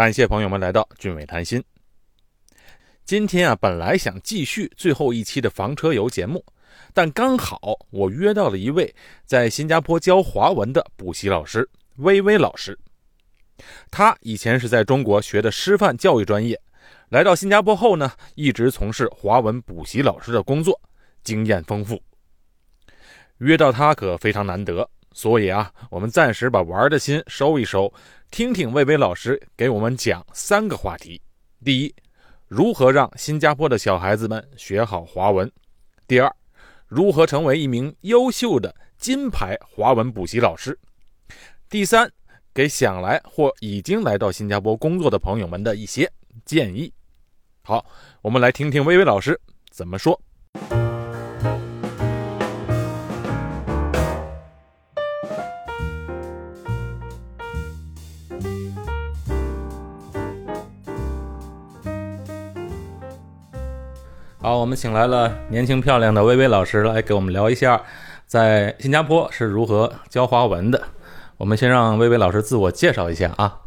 感谢朋友们来到俊伟谈心。今天啊，本来想继续最后一期的房车游节目，但刚好我约到了一位在新加坡教华文的补习老师微微老师。他以前是在中国学的师范教育专业，来到新加坡后呢，一直从事华文补习老师的工作，经验丰富。约到他可非常难得，所以啊，我们暂时把玩的心收一收，听听魏巍老师给我们讲三个话题：第一，如何让新加坡的小孩子们学好华文；第二，如何成为一名优秀的金牌华文补习老师；第三，给想来或已经来到新加坡工作的朋友们的一些建议。好，我们来听听薇薇老师怎么说。好，我们请来了年轻漂亮的薇薇老师来给我们聊一下，在新加坡是如何教华文的。我们先让薇薇老师自我介绍一下啊。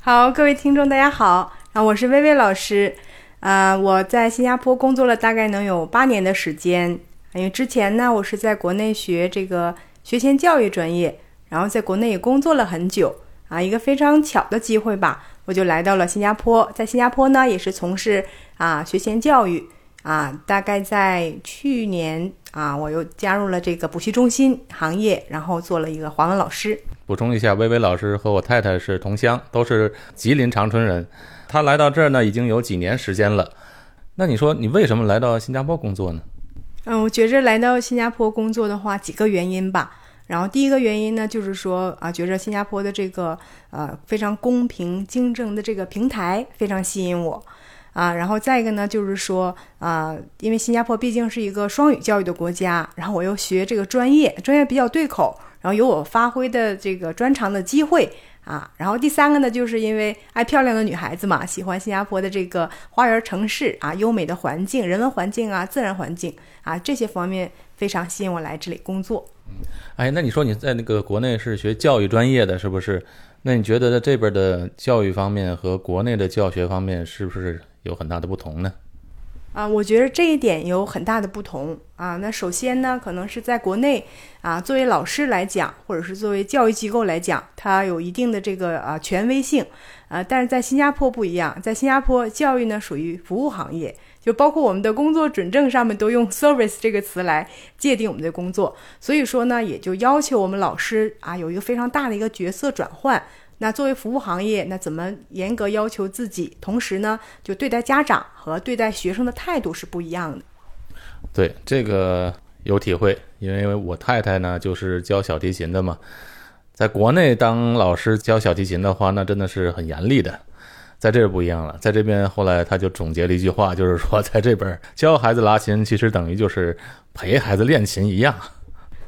好，各位听众，大家好啊，我是薇薇老师啊，我在新加坡工作了大概能有八年的时间，因为之前呢，我是在国内学这个学前教育专业，然后在国内也工作了很久啊，一个非常巧的机会吧，我就来到了新加坡，在新加坡呢也是从事啊学前教育。啊，大概在去年啊，我又加入了这个补习中心行业，然后做了一个华文老师。补充一下，薇薇老师和我太太是同乡，都是吉林长春人。她来到这儿呢，已经有几年时间了。那你说，你为什么来到新加坡工作呢？嗯，我觉着来到新加坡工作的话，几个原因吧。然后第一个原因呢，就是说啊，觉着新加坡的这个呃非常公平竞争的这个平台非常吸引我。啊，然后再一个呢，就是说啊，因为新加坡毕竟是一个双语教育的国家，然后我又学这个专业，专业比较对口，然后有我发挥的这个专长的机会啊。然后第三个呢，就是因为爱漂亮的女孩子嘛，喜欢新加坡的这个花园城市啊，优美的环境、人文环境啊、自然环境啊，这些方面非常吸引我来这里工作。哎，那你说你在那个国内是学教育专业的，是不是？那你觉得在这边的教育方面和国内的教学方面是不是？有很大的不同呢，啊，我觉得这一点有很大的不同啊。那首先呢，可能是在国内啊，作为老师来讲，或者是作为教育机构来讲，它有一定的这个啊权威性啊。但是在新加坡不一样，在新加坡教育呢属于服务行业，就包括我们的工作准证上面都用 service 这个词来界定我们的工作，所以说呢，也就要求我们老师啊有一个非常大的一个角色转换。那作为服务行业，那怎么严格要求自己？同时呢，就对待家长和对待学生的态度是不一样的。对这个有体会，因为我太太呢就是教小提琴的嘛。在国内当老师教小提琴的话，那真的是很严厉的。在这儿不一样了，在这边后来他就总结了一句话，就是说在这边教孩子拉琴，其实等于就是陪孩子练琴一样。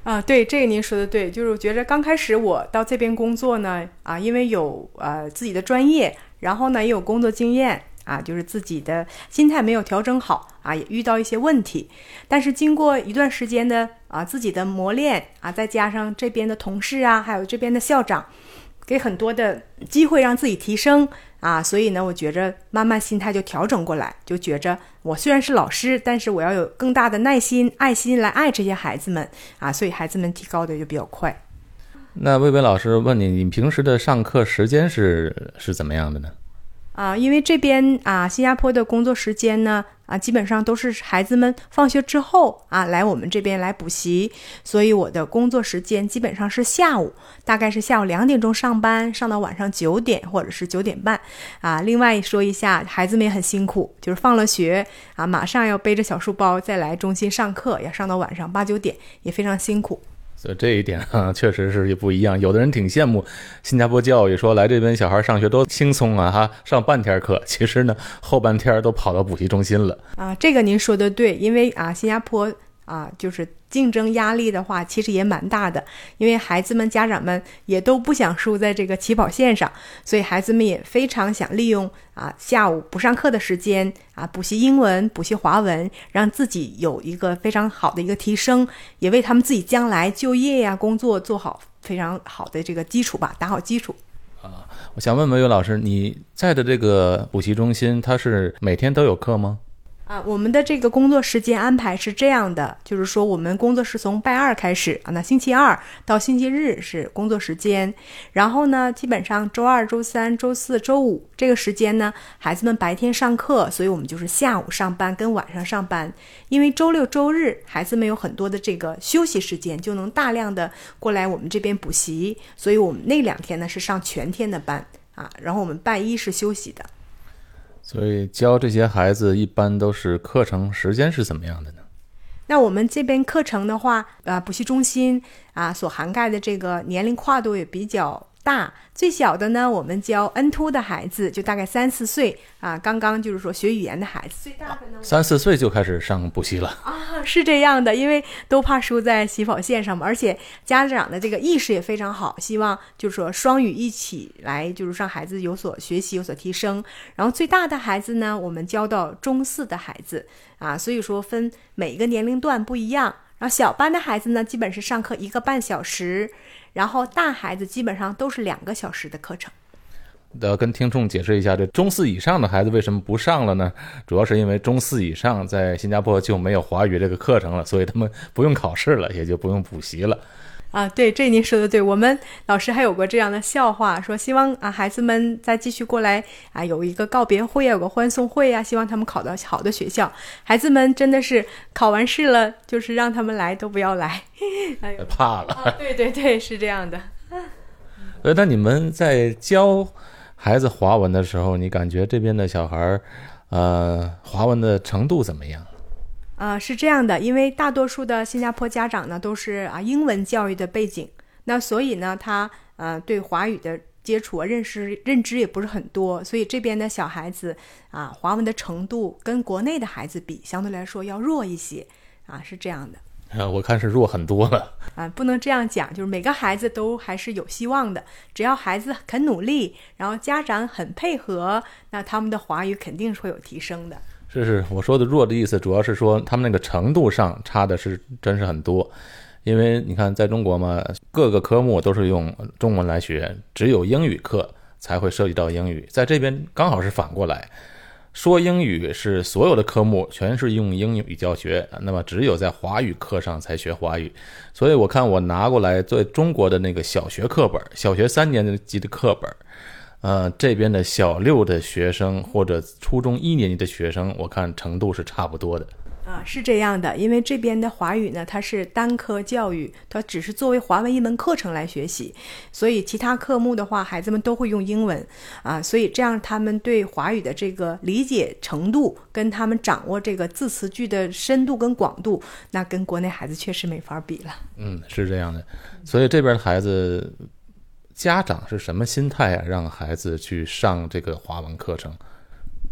啊，对，这个您说的对，就是我觉着刚开始我到这边工作呢，啊，因为有呃自己的专业，然后呢也有工作经验，啊，就是自己的心态没有调整好，啊，也遇到一些问题，但是经过一段时间的啊自己的磨练，啊，再加上这边的同事啊，还有这边的校长，给很多的机会让自己提升。啊，所以呢，我觉着慢慢心态就调整过来，就觉着我虽然是老师，但是我要有更大的耐心、爱心来爱这些孩子们啊，所以孩子们提高的就比较快。那魏巍老师问你，你平时的上课时间是是怎么样的呢？啊，因为这边啊，新加坡的工作时间呢，啊，基本上都是孩子们放学之后啊，来我们这边来补习，所以我的工作时间基本上是下午，大概是下午两点钟上班，上到晚上九点或者是九点半，啊，另外说一下，孩子们也很辛苦，就是放了学啊，马上要背着小书包再来中心上课，要上到晚上八九点，也非常辛苦。所以这一点哈，确实是不一样。有的人挺羡慕新加坡教育，说来这边小孩上学多轻松啊，哈，上半天课，其实呢，后半天都跑到补习中心了。啊，这个您说的对，因为啊，新加坡。啊，就是竞争压力的话，其实也蛮大的，因为孩子们、家长们也都不想输在这个起跑线上，所以孩子们也非常想利用啊下午不上课的时间啊补习英文、补习华文，让自己有一个非常好的一个提升，也为他们自己将来就业呀、工作做好非常好的这个基础吧，打好基础。啊，我想问问岳老师，你在的这个补习中心，它是每天都有课吗？啊，我们的这个工作时间安排是这样的，就是说我们工作是从拜二开始啊，那星期二到星期日是工作时间，然后呢，基本上周二、周三、周四周五这个时间呢，孩子们白天上课，所以我们就是下午上班跟晚上上班，因为周六周日孩子们有很多的这个休息时间，就能大量的过来我们这边补习，所以我们那两天呢是上全天的班啊，然后我们拜一是休息的。所以教这些孩子一般都是课程时间是怎么样的呢？那我们这边课程的话，呃，补习中心啊所涵盖的这个年龄跨度也比较。大最小的呢，我们教 N two 的孩子，就大概三四岁啊，刚刚就是说学语言的孩子。最大的呢，三四岁就开始上补习了啊，是这样的，因为都怕输在起跑线上嘛，而且家长的这个意识也非常好，希望就是说双语一起来，就是让孩子有所学习，有所提升。然后最大的孩子呢，我们教到中四的孩子啊，所以说分每一个年龄段不一样。然后小班的孩子呢，基本是上课一个半小时。然后大孩子基本上都是两个小时的课程。要跟听众解释一下，这中四以上的孩子为什么不上了呢？主要是因为中四以上在新加坡就没有华语这个课程了，所以他们不用考试了，也就不用补习了。啊，对，这您说的对。我们老师还有过这样的笑话，说希望啊孩子们再继续过来啊，有一个告别会啊，有个欢送会啊，希望他们考到好的学校。孩子们真的是考完试了，就是让他们来都不要来，哎呦，怕了。对对对，是这样的。呃，那你们在教孩子华文的时候，你感觉这边的小孩儿，呃，华文的程度怎么样？啊，是这样的，因为大多数的新加坡家长呢都是啊英文教育的背景，那所以呢他呃对华语的接触啊认识认知也不是很多，所以这边的小孩子啊华文的程度跟国内的孩子比相对来说要弱一些啊，是这样的。啊，我看是弱很多了。啊，不能这样讲，就是每个孩子都还是有希望的，只要孩子肯努力，然后家长很配合，那他们的华语肯定是会有提升的。这是，我说的弱的意思，主要是说他们那个程度上差的是真是很多，因为你看在中国嘛，各个科目都是用中文来学，只有英语课才会涉及到英语，在这边刚好是反过来，说英语是所有的科目全是用英语教学，那么只有在华语课上才学华语，所以我看我拿过来在中国的那个小学课本，小学三年级的课本。呃，这边的小六的学生或者初中一年级的学生，我看程度是差不多的。啊，是这样的，因为这边的华语呢，它是单科教育，它只是作为华文一门课程来学习，所以其他科目的话，孩子们都会用英文啊，所以这样他们对华语的这个理解程度，跟他们掌握这个字词句的深度跟广度，那跟国内孩子确实没法比了。嗯，是这样的，所以这边的孩子。家长是什么心态啊？让孩子去上这个华文课程？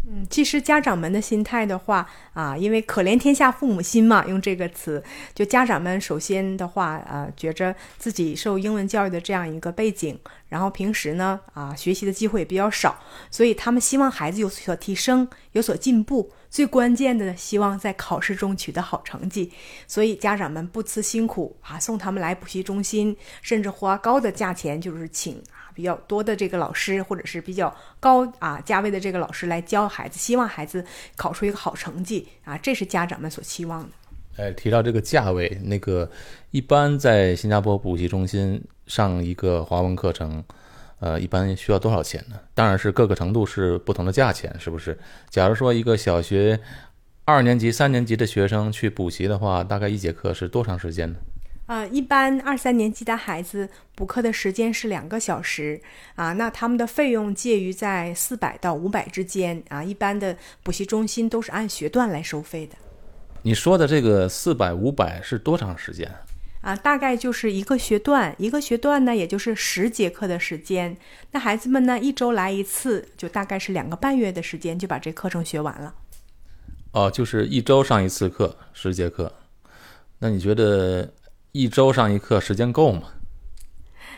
嗯，其实家长们的心态的话啊，因为可怜天下父母心嘛，用这个词，就家长们首先的话啊，觉着自己受英文教育的这样一个背景，然后平时呢啊学习的机会也比较少，所以他们希望孩子有所提升，有所进步。最关键的，希望在考试中取得好成绩，所以家长们不辞辛苦啊，送他们来补习中心，甚至花高的价钱，就是请比较多的这个老师，或者是比较高啊价位的这个老师来教孩子，希望孩子考出一个好成绩啊，这是家长们所期望的。哎，提到这个价位，那个一般在新加坡补习中心上一个华文课程。呃，一般需要多少钱呢？当然是各个程度是不同的价钱，是不是？假如说一个小学二年级、三年级的学生去补习的话，大概一节课是多长时间呢？啊，一般二三年级的孩子补课的时间是两个小时啊，那他们的费用介于在四百到五百之间啊。一般的补习中心都是按学段来收费的。你说的这个四百、五百是多长时间？啊，大概就是一个学段，一个学段呢，也就是十节课的时间。那孩子们呢，一周来一次，就大概是两个半月的时间，就把这课程学完了。哦，就是一周上一次课，十节课。那你觉得一周上一课时间够吗？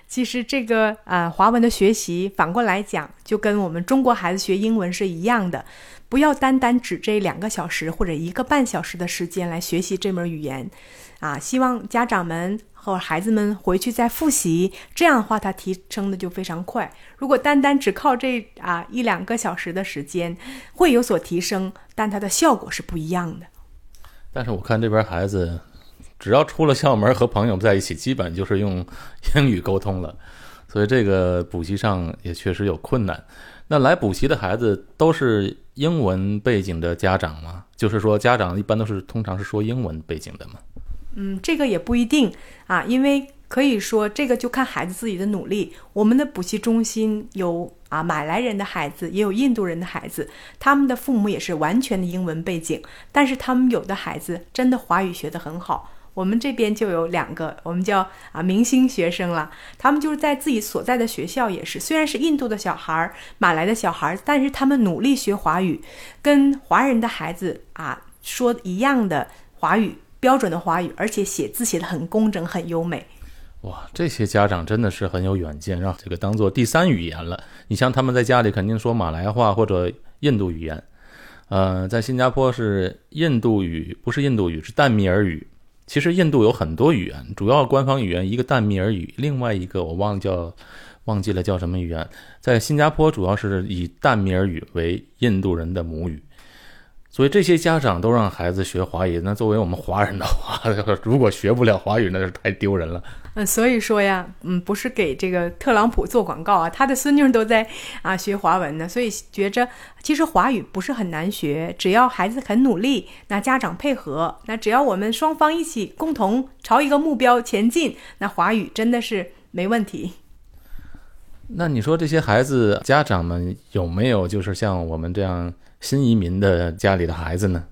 其实这个啊，华文的学习反过来讲，就跟我们中国孩子学英文是一样的，不要单单指这两个小时或者一个半小时的时间来学习这门语言，啊，希望家长们和孩子们回去再复习，这样的话他提升的就非常快。如果单单只靠这啊一两个小时的时间，会有所提升，但它的效果是不一样的。但是我看这边孩子。只要出了校门和朋友在一起，基本就是用英语沟通了，所以这个补习上也确实有困难。那来补习的孩子都是英文背景的家长吗？就是说，家长一般都是通常是说英文背景的吗？嗯，这个也不一定啊，因为可以说这个就看孩子自己的努力。我们的补习中心有啊马来人的孩子，也有印度人的孩子，他们的父母也是完全的英文背景，但是他们有的孩子真的华语学得很好。我们这边就有两个，我们叫啊明星学生了。他们就是在自己所在的学校也是，虽然是印度的小孩儿、马来的小孩儿，但是他们努力学华语，跟华人的孩子啊说一样的华语标准的华语，而且写字写的很工整、很优美。哇，这些家长真的是很有远见，让这个当做第三语言了。你像他们在家里肯定说马来话或者印度语言，呃，在新加坡是印度语，不是印度语，是淡米尔语。其实印度有很多语言，主要官方语言一个淡米尔语，另外一个我忘了叫，忘记了叫什么语言。在新加坡主要是以淡米尔语为印度人的母语。所以这些家长都让孩子学华语，那作为我们华人的话，如果学不了华语，那是太丢人了。嗯，所以说呀，嗯，不是给这个特朗普做广告啊，他的孙女都在啊学华文呢，所以觉着其实华语不是很难学，只要孩子很努力，那家长配合，那只要我们双方一起共同朝一个目标前进，那华语真的是没问题。那你说这些孩子家长们有没有就是像我们这样？新移民的家里的孩子呢？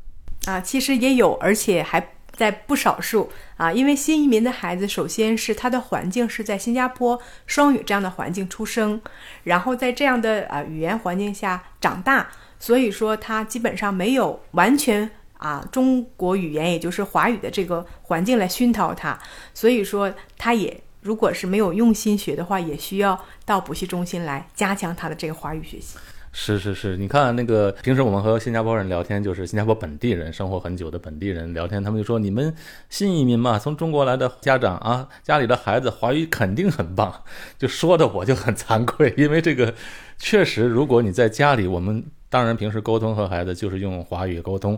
啊，其实也有，而且还在不少数啊。因为新移民的孩子，首先是他的环境是在新加坡双语这样的环境出生，然后在这样的啊语言环境下长大，所以说他基本上没有完全啊中国语言，也就是华语的这个环境来熏陶他，所以说他也如果是没有用心学的话，也需要到补习中心来加强他的这个华语学习。是是是，你看那个平时我们和新加坡人聊天，就是新加坡本地人生活很久的本地人聊天，他们就说你们新移民嘛，从中国来的家长啊，家里的孩子华语肯定很棒，就说的我就很惭愧，因为这个确实，如果你在家里，我们当然平时沟通和孩子就是用华语沟通，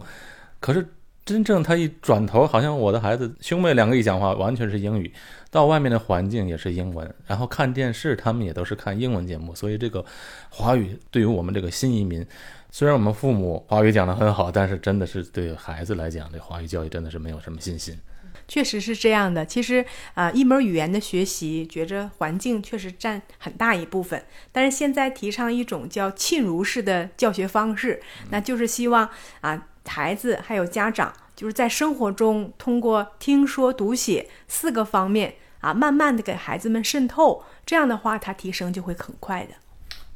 可是。真正他一转头，好像我的孩子兄妹两个一讲话，完全是英语。到外面的环境也是英文，然后看电视，他们也都是看英文节目。所以这个华语对于我们这个新移民，虽然我们父母华语讲得很好，但是真的是对孩子来讲，这华语教育真的是没有什么信心。确实是这样的。其实啊，一门语言的学习，觉着环境确实占很大一部分。但是现在提倡一种叫浸儒式的教学方式，那就是希望啊。孩子还有家长，就是在生活中通过听说读写四个方面啊，慢慢的给孩子们渗透，这样的话，他提升就会很快的。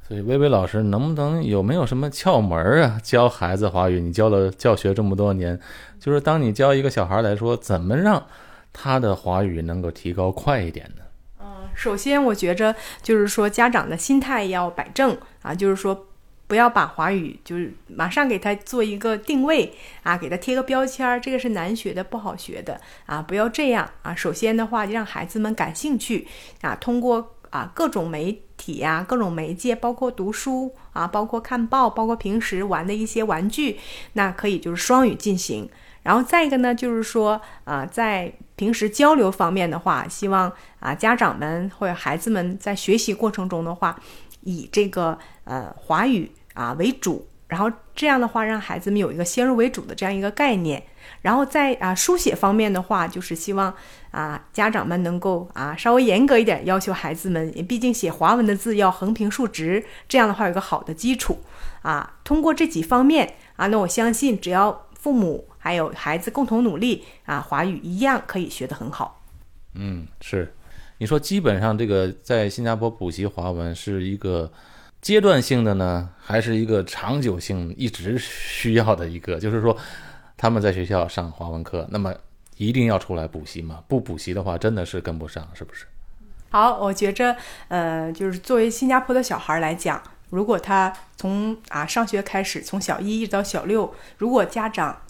所以，薇薇老师能不能有没有什么窍门啊？教孩子华语，你教了教学这么多年，就是当你教一个小孩来说，怎么让他的华语能够提高快一点呢？嗯，首先我觉着就是说家长的心态要摆正啊，就是说。不要把华语就是马上给他做一个定位啊，给他贴个标签儿，这个是难学的、不好学的啊！不要这样啊！首先的话，就让孩子们感兴趣啊，通过啊各种媒体呀、各种媒介，包括读书啊，包括看报，包括平时玩的一些玩具，那可以就是双语进行。然后再一个呢，就是说啊，在平时交流方面的话，希望啊家长们或者孩子们在学习过程中的话，以这个呃华语。啊为主，然后这样的话，让孩子们有一个先入为主的这样一个概念。然后在啊书写方面的话，就是希望啊家长们能够啊稍微严格一点，要求孩子们，毕竟写华文的字要横平竖直，这样的话有个好的基础。啊，通过这几方面啊，那我相信只要父母还有孩子共同努力啊，华语一样可以学得很好。嗯，是，你说基本上这个在新加坡补习华文是一个。阶段性的呢，还是一个长久性一直需要的一个，就是说，他们在学校上华文课，那么一定要出来补习嘛？不补习的话，真的是跟不上，是不是？好，我觉着，呃，就是作为新加坡的小孩来讲，如果他从啊上学开始，从小一一直到小六，如果家长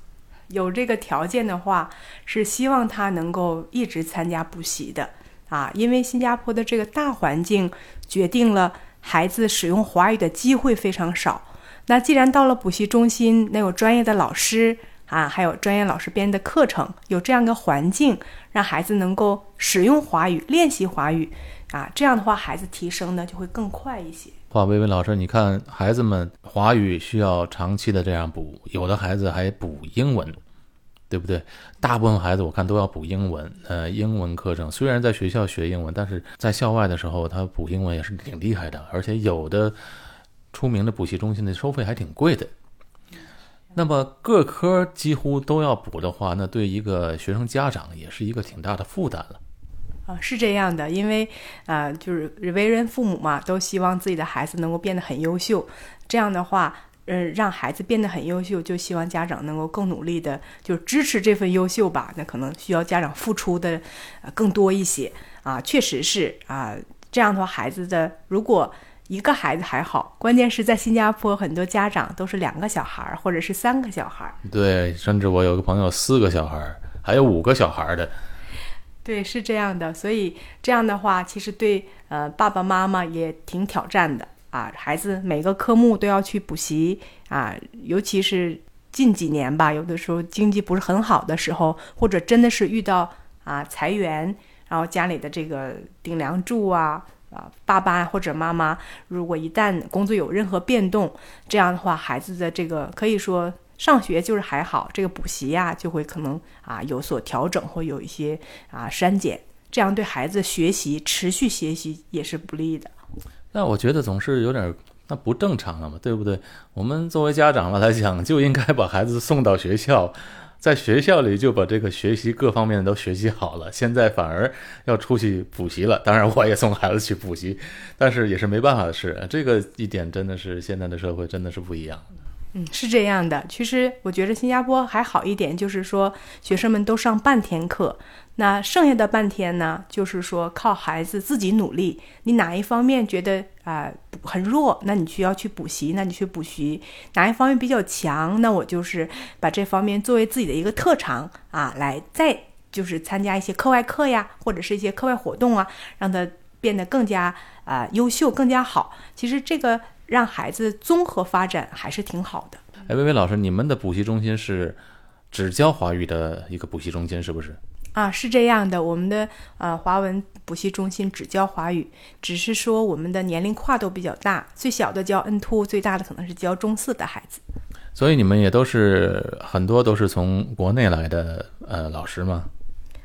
有这个条件的话，是希望他能够一直参加补习的啊，因为新加坡的这个大环境决定了孩子使用华语的机会非常少。那既然到了补习中心，那有专业的老师啊，还有专业老师编的课程，有这样的环境，让孩子能够使用华语、练习华语啊，这样的话，孩子提升呢就会更快一些。华薇薇老师，你看孩子们华语需要长期的这样补，有的孩子还补英文，对不对？大部分孩子我看都要补英文，呃，英文课程虽然在学校学英文，但是在校外的时候他补英文也是挺厉害的，而且有的出名的补习中心的收费还挺贵的。那么各科几乎都要补的话，那对一个学生家长也是一个挺大的负担了。啊，是这样的，因为啊，就是为人父母嘛，都希望自己的孩子能够变得很优秀。这样的话，嗯，让孩子变得很优秀，就希望家长能够更努力的，就支持这份优秀吧。那可能需要家长付出的更多一些啊，确实是啊。这样的话，孩子的如果一个孩子还好，关键是在新加坡，很多家长都是两个小孩儿或者是三个小孩儿。对，甚至我有个朋友四个小孩儿，还有五个小孩儿的。对，是这样的，所以这样的话，其实对呃爸爸妈妈也挺挑战的啊。孩子每个科目都要去补习啊，尤其是近几年吧，有的时候经济不是很好的时候，或者真的是遇到啊裁员，然后家里的这个顶梁柱啊啊爸爸或者妈妈，如果一旦工作有任何变动，这样的话，孩子的这个可以说。上学就是还好，这个补习呀就会可能啊有所调整或有一些啊删减，这样对孩子学习持续学习也是不利的。那我觉得总是有点那不正常了嘛，对不对？我们作为家长了来讲，就应该把孩子送到学校，在学校里就把这个学习各方面都学习好了。现在反而要出去补习了，当然我也送孩子去补习，但是也是没办法的事。这个一点真的是现在的社会真的是不一样。嗯，是这样的。其实我觉得新加坡还好一点，就是说学生们都上半天课，那剩下的半天呢，就是说靠孩子自己努力。你哪一方面觉得啊很弱，那你需要去补习，那你去补习；哪一方面比较强，那我就是把这方面作为自己的一个特长啊，来再就是参加一些课外课呀，或者是一些课外活动啊，让他变得更加啊优秀，更加好。其实这个。让孩子综合发展还是挺好的。哎，薇薇老师，你们的补习中心是只教华语的一个补习中心，是不是？啊，是这样的，我们的呃华文补习中心只教华语，只是说我们的年龄跨度比较大，最小的教 N two，最大的可能是教中四的孩子。所以你们也都是很多都是从国内来的呃老师吗？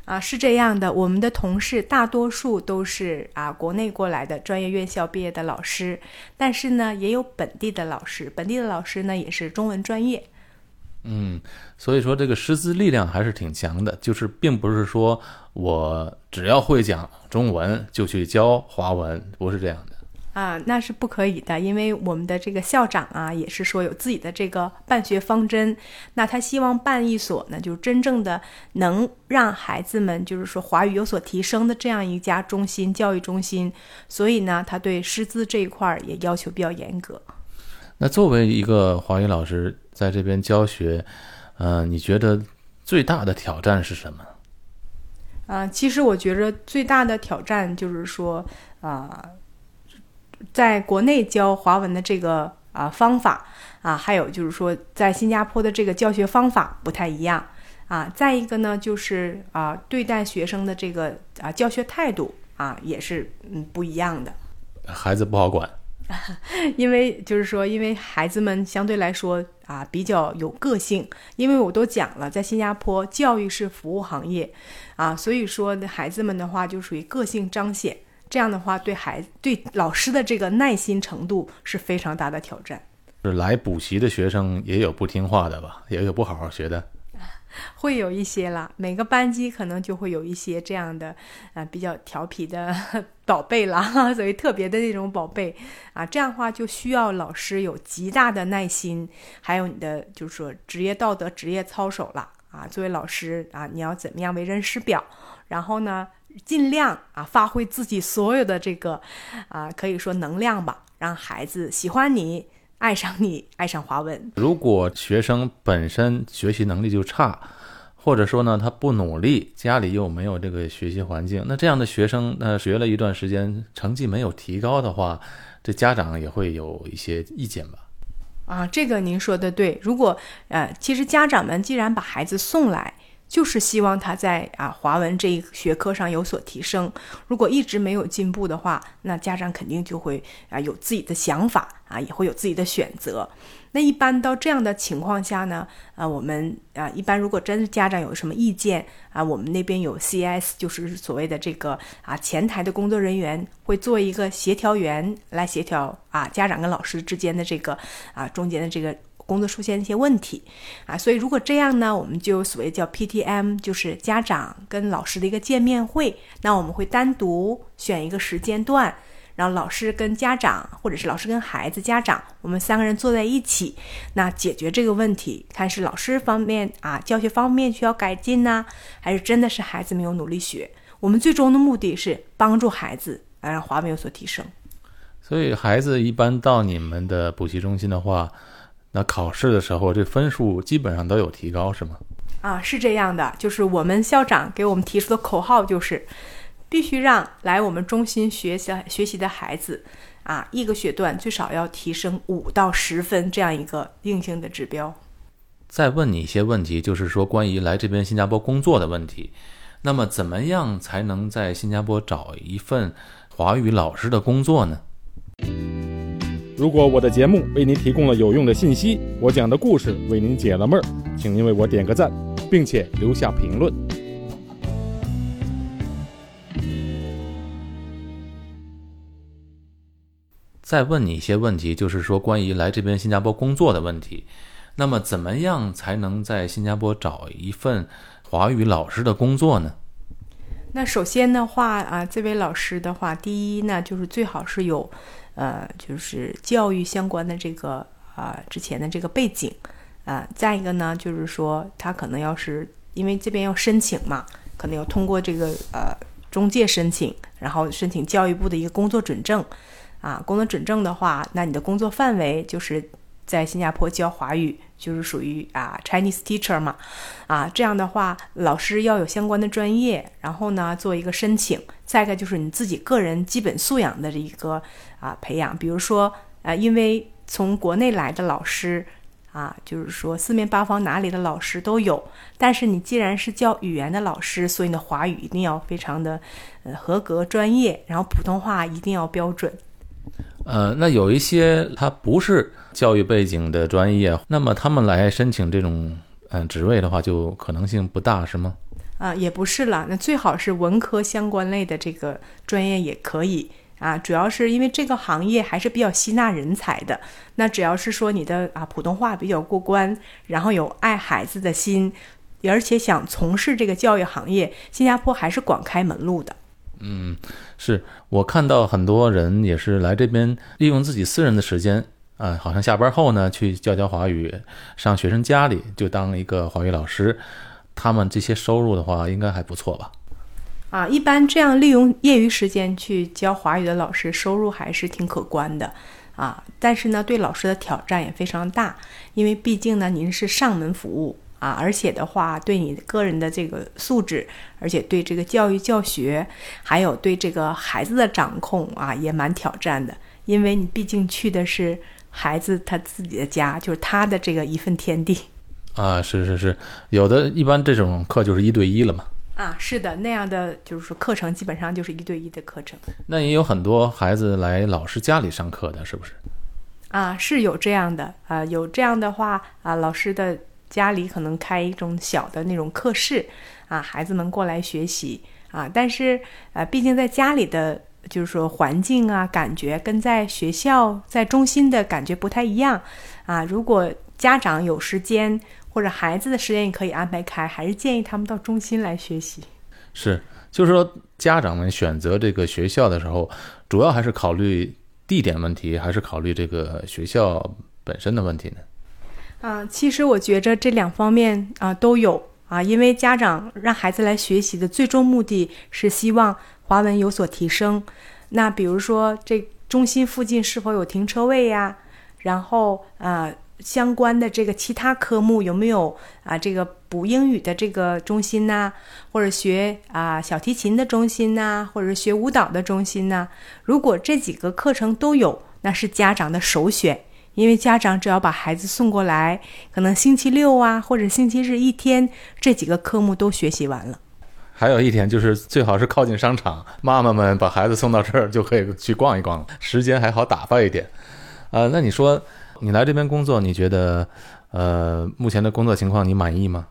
啊，是这样的，我们的同事大多数都是啊国内过来的专业院校毕业的老师，但是呢，也有本地的老师，本地的老师呢也是中文专业。嗯，所以说这个师资力量还是挺强的，就是并不是说我只要会讲中文就去教华文，不是这样的。啊，那是不可以的，因为我们的这个校长啊，也是说有自己的这个办学方针。那他希望办一所呢，就是真正的能让孩子们就是说华语有所提升的这样一家中心教育中心。所以呢，他对师资这一块儿也要求比较严格。那作为一个华语老师在这边教学，嗯，你觉得最大的挑战是什么？啊，其实我觉着最大的挑战就是说啊。在国内教华文的这个啊方法啊，还有就是说，在新加坡的这个教学方法不太一样啊。再一个呢，就是啊，对待学生的这个啊教学态度啊，也是嗯不一样的。孩子不好管，因为就是说，因为孩子们相对来说啊比较有个性，因为我都讲了，在新加坡教育是服务行业啊，所以说孩子们的话就属于个性彰显。这样的话，对孩子、对老师的这个耐心程度是非常大的挑战。是来补习的学生也有不听话的吧？也有不好好学的，会有一些啦。每个班级可能就会有一些这样的啊，比较调皮的 宝贝啦，所以特别的那种宝贝啊。这样的话就需要老师有极大的耐心，还有你的就是说职业道德、职业操守了啊。作为老师啊，你要怎么样为人师表？然后呢？尽量啊发挥自己所有的这个啊可以说能量吧，让孩子喜欢你，爱上你，爱上华文。如果学生本身学习能力就差，或者说呢他不努力，家里又没有这个学习环境，那这样的学生那学了一段时间，成绩没有提高的话，这家长也会有一些意见吧？啊，这个您说的对。如果呃，其实家长们既然把孩子送来，就是希望他在啊华文这一学科上有所提升。如果一直没有进步的话，那家长肯定就会啊有自己的想法啊，也会有自己的选择。那一般到这样的情况下呢，啊，我们啊一般如果真是家长有什么意见啊，我们那边有 CS，就是所谓的这个啊前台的工作人员会做一个协调员来协调啊家长跟老师之间的这个啊中间的这个工作出现一些问题啊，所以如果这样呢，我们就所谓叫 PTM，就是家长跟老师的一个见面会，那我们会单独选一个时间段。让老师跟家长，或者是老师跟孩子、家长，我们三个人坐在一起，那解决这个问题，看是老师方面啊，教学方面需要改进呢，还是真的是孩子没有努力学？我们最终的目的是帮助孩子啊，让华文有所提升。所以孩子一般到你们的补习中心的话，那考试的时候这分数基本上都有提高，是吗？啊，是这样的，就是我们校长给我们提出的口号就是。必须让来我们中心学习学习的孩子，啊，一个学段最少要提升五到十分这样一个硬性的指标。再问你一些问题，就是说关于来这边新加坡工作的问题。那么，怎么样才能在新加坡找一份华语老师的工作呢？如果我的节目为您提供了有用的信息，我讲的故事为您解了闷儿，请您为我点个赞，并且留下评论。再问你一些问题，就是说关于来这边新加坡工作的问题。那么，怎么样才能在新加坡找一份华语老师的工作呢？那首先的话啊，这位老师的话，第一呢，就是最好是有，呃，就是教育相关的这个啊之前的这个背景啊。再一个呢，就是说他可能要是因为这边要申请嘛，可能要通过这个呃中介申请，然后申请教育部的一个工作准证。啊，工作准证的话，那你的工作范围就是在新加坡教华语，就是属于啊 Chinese teacher 嘛。啊，这样的话，老师要有相关的专业，然后呢做一个申请。再一个就是你自己个人基本素养的一个啊培养，比如说啊，因为从国内来的老师啊，就是说四面八方哪里的老师都有，但是你既然是教语言的老师，所以你的华语一定要非常的呃合格专业，然后普通话一定要标准。呃，那有一些他不是教育背景的专业，那么他们来申请这种嗯职位的话，就可能性不大，是吗？啊，也不是了，那最好是文科相关类的这个专业也可以啊。主要是因为这个行业还是比较吸纳人才的。那只要是说你的啊普通话比较过关，然后有爱孩子的心，而且想从事这个教育行业，新加坡还是广开门路的。嗯，是我看到很多人也是来这边利用自己私人的时间啊，好像下班后呢去教教华语，上学生家里就当一个华语老师，他们这些收入的话应该还不错吧？啊，一般这样利用业余时间去教华语的老师，收入还是挺可观的啊。但是呢，对老师的挑战也非常大，因为毕竟呢，您是上门服务。啊，而且的话，对你个人的这个素质，而且对这个教育教学，还有对这个孩子的掌控啊，也蛮挑战的。因为你毕竟去的是孩子他自己的家，就是他的这个一份天地。啊，是是是，有的一般这种课就是一对一了嘛。啊，是的，那样的就是说课程基本上就是一对一的课程。那也有很多孩子来老师家里上课的，是不是？啊，是有这样的啊，有这样的话啊，老师的。家里可能开一种小的那种课室，啊，孩子们过来学习啊。但是，呃，毕竟在家里的就是说环境啊，感觉跟在学校在中心的感觉不太一样啊。如果家长有时间或者孩子的时间也可以安排开，还是建议他们到中心来学习。是，就是说家长们选择这个学校的时候，主要还是考虑地点问题，还是考虑这个学校本身的问题呢？啊，其实我觉着这两方面啊都有啊，因为家长让孩子来学习的最终目的是希望华文有所提升。那比如说，这中心附近是否有停车位呀？然后啊，相关的这个其他科目有没有啊？这个补英语的这个中心呐，或者学啊小提琴的中心呐，或者是学舞蹈的中心呐？如果这几个课程都有，那是家长的首选。因为家长只要把孩子送过来，可能星期六啊或者星期日一天，这几个科目都学习完了。还有一点就是最好是靠近商场，妈妈们把孩子送到这儿就可以去逛一逛了，时间还好打发一点。呃，那你说你来这边工作，你觉得呃目前的工作情况你满意吗？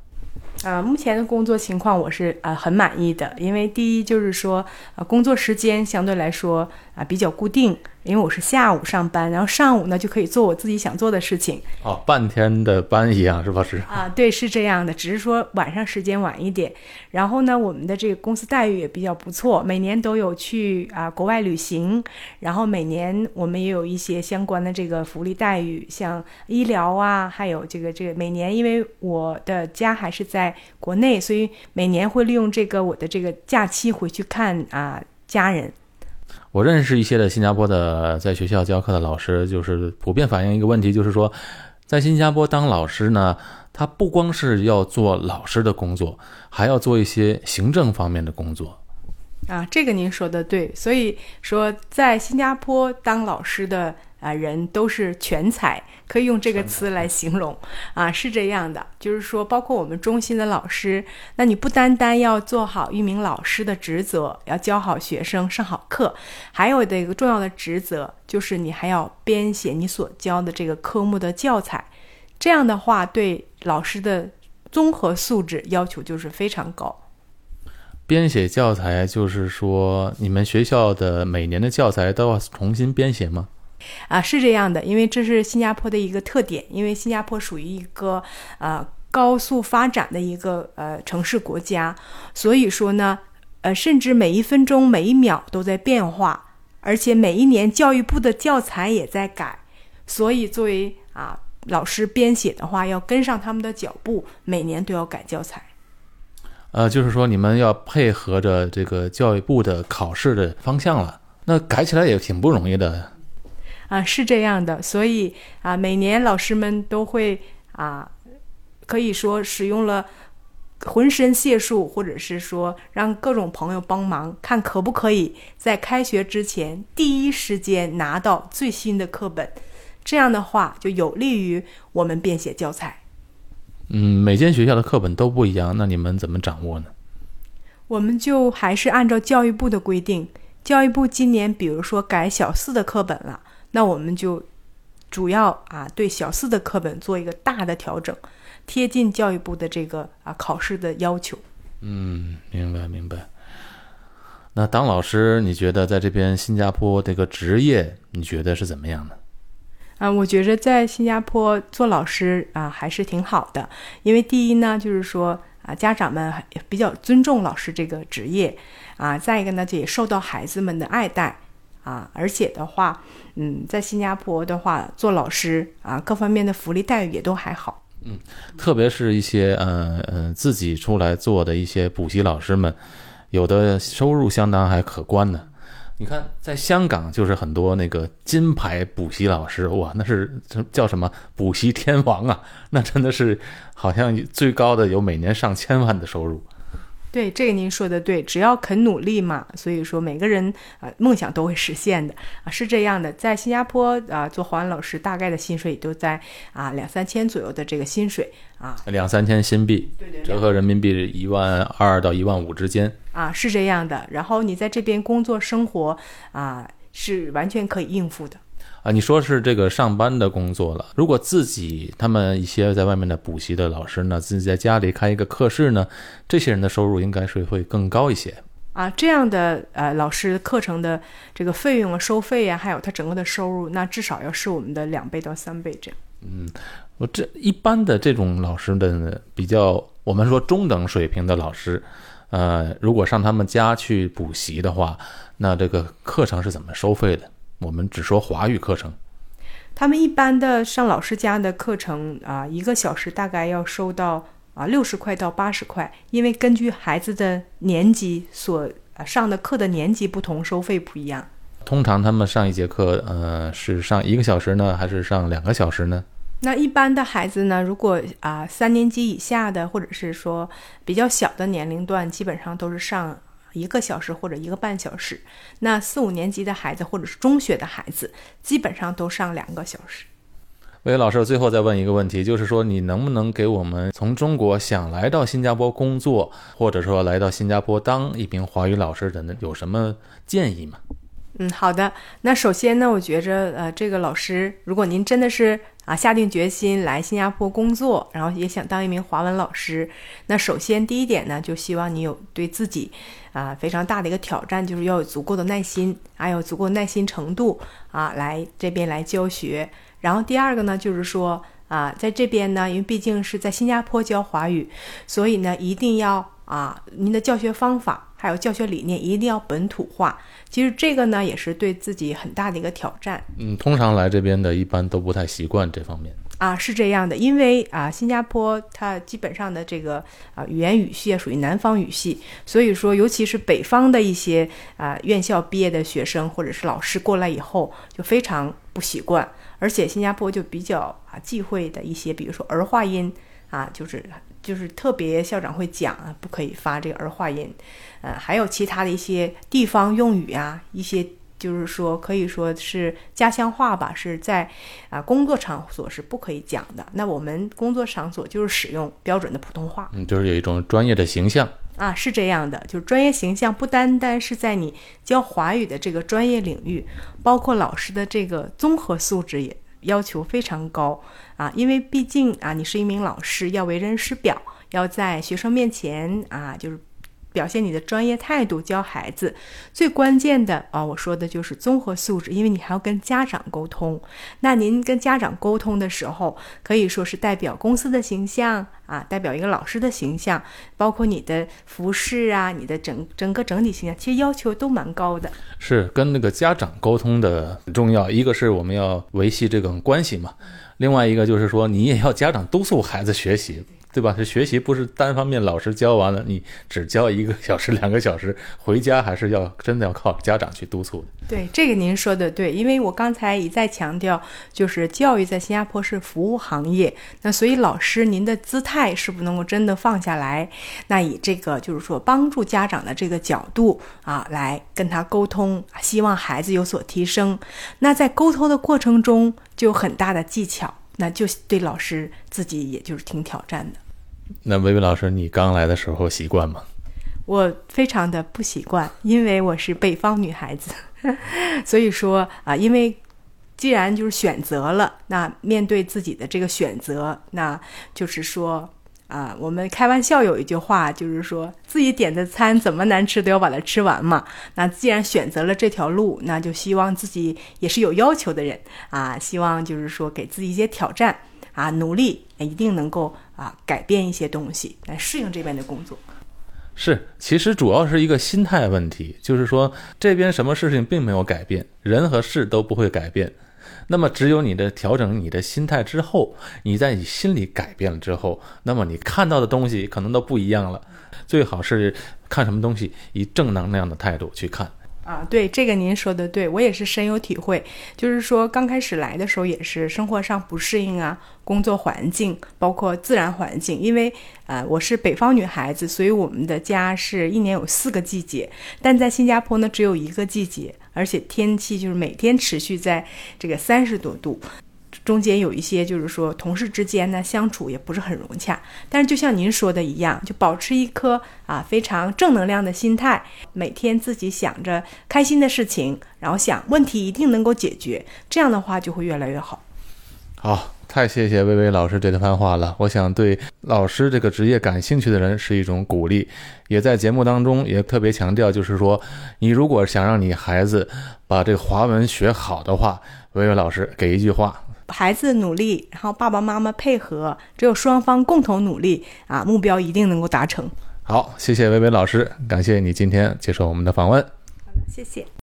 啊，目前的工作情况我是啊很满意的，因为第一就是说啊工作时间相对来说啊比较固定。因为我是下午上班，然后上午呢就可以做我自己想做的事情。哦，半天的班一样是吧？是啊，对，是这样的，只是说晚上时间晚一点。然后呢，我们的这个公司待遇也比较不错，每年都有去啊国外旅行，然后每年我们也有一些相关的这个福利待遇，像医疗啊，还有这个这个每年，因为我的家还是在国内，所以每年会利用这个我的这个假期回去看啊家人。我认识一些的新加坡的在学校教课的老师，就是普遍反映一个问题，就是说，在新加坡当老师呢，他不光是要做老师的工作，还要做一些行政方面的工作。啊，这个您说的对，所以说在新加坡当老师的。啊，人都是全才，可以用这个词来形容啊，是这样的，就是说，包括我们中心的老师，那你不单单要做好一名老师的职责，要教好学生、上好课，还有的一个重要的职责，就是你还要编写你所教的这个科目的教材，这样的话，对老师的综合素质要求就是非常高。编写教材就是说，你们学校的每年的教材都要重新编写吗？啊，是这样的，因为这是新加坡的一个特点，因为新加坡属于一个呃高速发展的一个呃城市国家，所以说呢，呃，甚至每一分钟每一秒都在变化，而且每一年教育部的教材也在改，所以作为啊老师编写的话，要跟上他们的脚步，每年都要改教材。呃，就是说你们要配合着这个教育部的考试的方向了，那改起来也挺不容易的。啊，是这样的，所以啊，每年老师们都会啊，可以说使用了浑身解数，或者是说让各种朋友帮忙，看可不可以在开学之前第一时间拿到最新的课本。这样的话，就有利于我们编写教材。嗯，每间学校的课本都不一样，那你们怎么掌握呢？我们就还是按照教育部的规定，教育部今年比如说改小四的课本了。那我们就主要啊对小四的课本做一个大的调整，贴近教育部的这个啊考试的要求。嗯，明白明白。那当老师，你觉得在这边新加坡这个职业，你觉得是怎么样的？啊，我觉着在新加坡做老师啊还是挺好的，因为第一呢，就是说啊家长们比较尊重老师这个职业啊，再一个呢，就也受到孩子们的爱戴。啊，而且的话，嗯，在新加坡的话，做老师啊，各方面的福利待遇也都还好。嗯，特别是一些呃呃自己出来做的一些补习老师们，有的收入相当还可观呢。你看，在香港就是很多那个金牌补习老师，哇，那是叫什么补习天王啊？那真的是好像最高的有每年上千万的收入。对，这个您说的对，只要肯努力嘛，所以说每个人啊梦想都会实现的啊，是这样的。在新加坡啊做华文老师，大概的薪水也都在啊两三千左右的这个薪水啊，两三千新币，对对，折合人民币一万二到一万五之间啊，是这样的。然后你在这边工作生活啊，是完全可以应付的。啊，你说是这个上班的工作了。如果自己他们一些在外面的补习的老师呢，自己在家里开一个课室呢，这些人的收入应该是会更高一些。啊，这样的呃老师课程的这个费用啊、收费呀，还有他整个的收入，那至少要是我们的两倍到三倍这样。嗯，我这一般的这种老师的比较，我们说中等水平的老师，呃，如果上他们家去补习的话，那这个课程是怎么收费的？我们只说华语课程，他们一般的上老师家的课程啊，一个小时大概要收到啊六十块到八十块，因为根据孩子的年级所呃上的课的年级不同，收费不一样。通常他们上一节课，呃，是上一个小时呢，还是上两个小时呢？那一般的孩子呢，如果啊三年级以下的，或者是说比较小的年龄段，基本上都是上一个小时或者一个半小时。那四五年级的孩子或者是中学的孩子，基本上都上两个小时。魏老师，最后再问一个问题，就是说你能不能给我们从中国想来到新加坡工作，或者说来到新加坡当一名华语老师的人有什么建议吗？嗯，好的。那首先呢，我觉着，呃，这个老师，如果您真的是啊下定决心来新加坡工作，然后也想当一名华文老师，那首先第一点呢，就希望你有对自己啊非常大的一个挑战，就是要有足够的耐心，还有足够耐心程度啊，来这边来教学。然后第二个呢，就是说啊，在这边呢，因为毕竟是在新加坡教华语，所以呢，一定要啊，您的教学方法还有教学理念一定要本土化。其实这个呢，也是对自己很大的一个挑战。嗯，通常来这边的一般都不太习惯这方面啊，是这样的，因为啊，新加坡它基本上的这个啊语言语系属于南方语系，所以说，尤其是北方的一些啊院校毕业的学生或者是老师过来以后，就非常不习惯。而且新加坡就比较啊忌讳的一些，比如说儿化音啊，就是就是特别校长会讲啊，不可以发这个儿化音，呃，还有其他的一些地方用语啊，一些就是说可以说是家乡话吧，是在啊工作场所是不可以讲的。那我们工作场所就是使用标准的普通话，嗯，就是有一种专业的形象。啊，是这样的，就是专业形象不单单是在你教华语的这个专业领域，包括老师的这个综合素质也要求非常高啊，因为毕竟啊，你是一名老师，要为人师表，要在学生面前啊，就是。表现你的专业态度，教孩子最关键的啊，我说的就是综合素质，因为你还要跟家长沟通。那您跟家长沟通的时候，可以说是代表公司的形象啊，代表一个老师的形象，包括你的服饰啊，你的整整个整体形象，其实要求都蛮高的。是跟那个家长沟通的很重要，一个是我们要维系这种关系嘛，另外一个就是说你也要家长督促孩子学习。对吧？这学习不是单方面，老师教完了，你只教一个小时、两个小时，回家还是要真的要靠家长去督促的。对，这个您说的对，因为我刚才一再强调，就是教育在新加坡是服务行业，那所以老师您的姿态是不能够真的放下来，那以这个就是说帮助家长的这个角度啊，来跟他沟通，希望孩子有所提升。那在沟通的过程中就有很大的技巧，那就对老师自己也就是挺挑战的。那薇薇老师，你刚来的时候习惯吗？我非常的不习惯，因为我是北方女孩子，所以说啊，因为既然就是选择了，那面对自己的这个选择，那就是说啊，我们开玩笑有一句话，就是说自己点的餐怎么难吃都要把它吃完嘛。那既然选择了这条路，那就希望自己也是有要求的人啊，希望就是说给自己一些挑战啊，努力一定能够。啊，改变一些东西来适应这边的工作，是，其实主要是一个心态问题，就是说这边什么事情并没有改变，人和事都不会改变，那么只有你的调整你的心态之后，你在你心里改变了之后，那么你看到的东西可能都不一样了。最好是看什么东西以正能量的态度去看。啊，对这个您说的对，我也是深有体会。就是说，刚开始来的时候也是生活上不适应啊，工作环境，包括自然环境。因为呃，我是北方女孩子，所以我们的家是一年有四个季节，但在新加坡呢只有一个季节，而且天气就是每天持续在这个三十多度。中间有一些，就是说同事之间呢相处也不是很融洽，但是就像您说的一样，就保持一颗啊非常正能量的心态，每天自己想着开心的事情，然后想问题一定能够解决，这样的话就会越来越好。好，太谢谢薇薇老师这番话了。我想对老师这个职业感兴趣的人是一种鼓励，也在节目当中也特别强调，就是说你如果想让你孩子把这个华文学好的话，薇薇老师给一句话。孩子努力，然后爸爸妈妈配合，只有双方共同努力啊，目标一定能够达成。好，谢谢薇薇老师，感谢你今天接受我们的访问。好的，谢谢。